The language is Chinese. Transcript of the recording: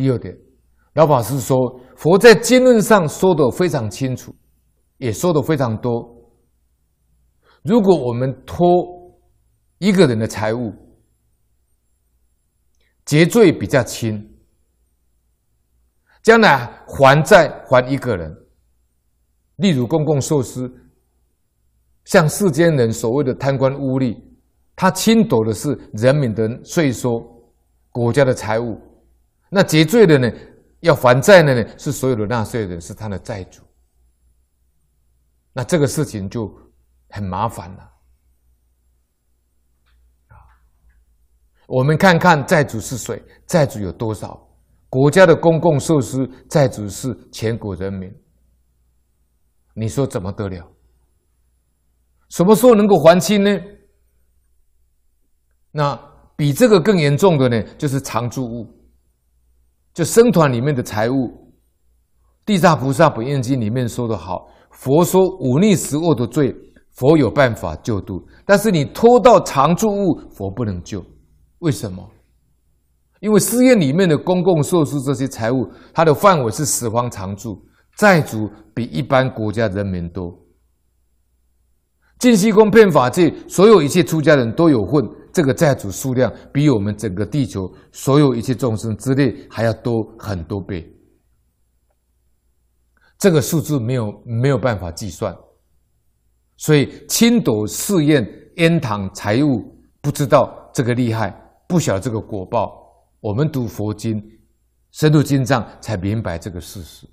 第二点，老法师说，佛在经论上说得非常清楚，也说得非常多。如果我们托一个人的财物，结罪比较轻，将来还债还一个人，例如公共设施，像世间人所谓的贪官污吏，他侵夺的是人民的税收、国家的财物，那结罪的呢，要还债的呢，是所有的纳税人，是他的债主，那这个事情就很麻烦了。我们看看债主是谁？债主有多少？国家的公共设施债主是全国人民。你说怎么得了？什么时候能够还清呢？那比这个更严重的呢，就是常住物，就僧团里面的财物。地藏菩萨本愿经里面说的好，佛说忤逆十恶的罪，佛有办法救度，但是你拖到常住物，佛不能救。为什么？因为寺院里面的公共设施这些财物，它的范围是十方常住，债主比一般国家人民多。净虚空遍法界，所有一切出家人都有份，这个债主数量比我们整个地球所有一切众生之内还要多很多倍。这个数字没有没有办法计算，所以侵夺寺院庵堂财物，不知道这个厉害。不晓这个果报，我们读佛经、深入经藏，才明白这个事实。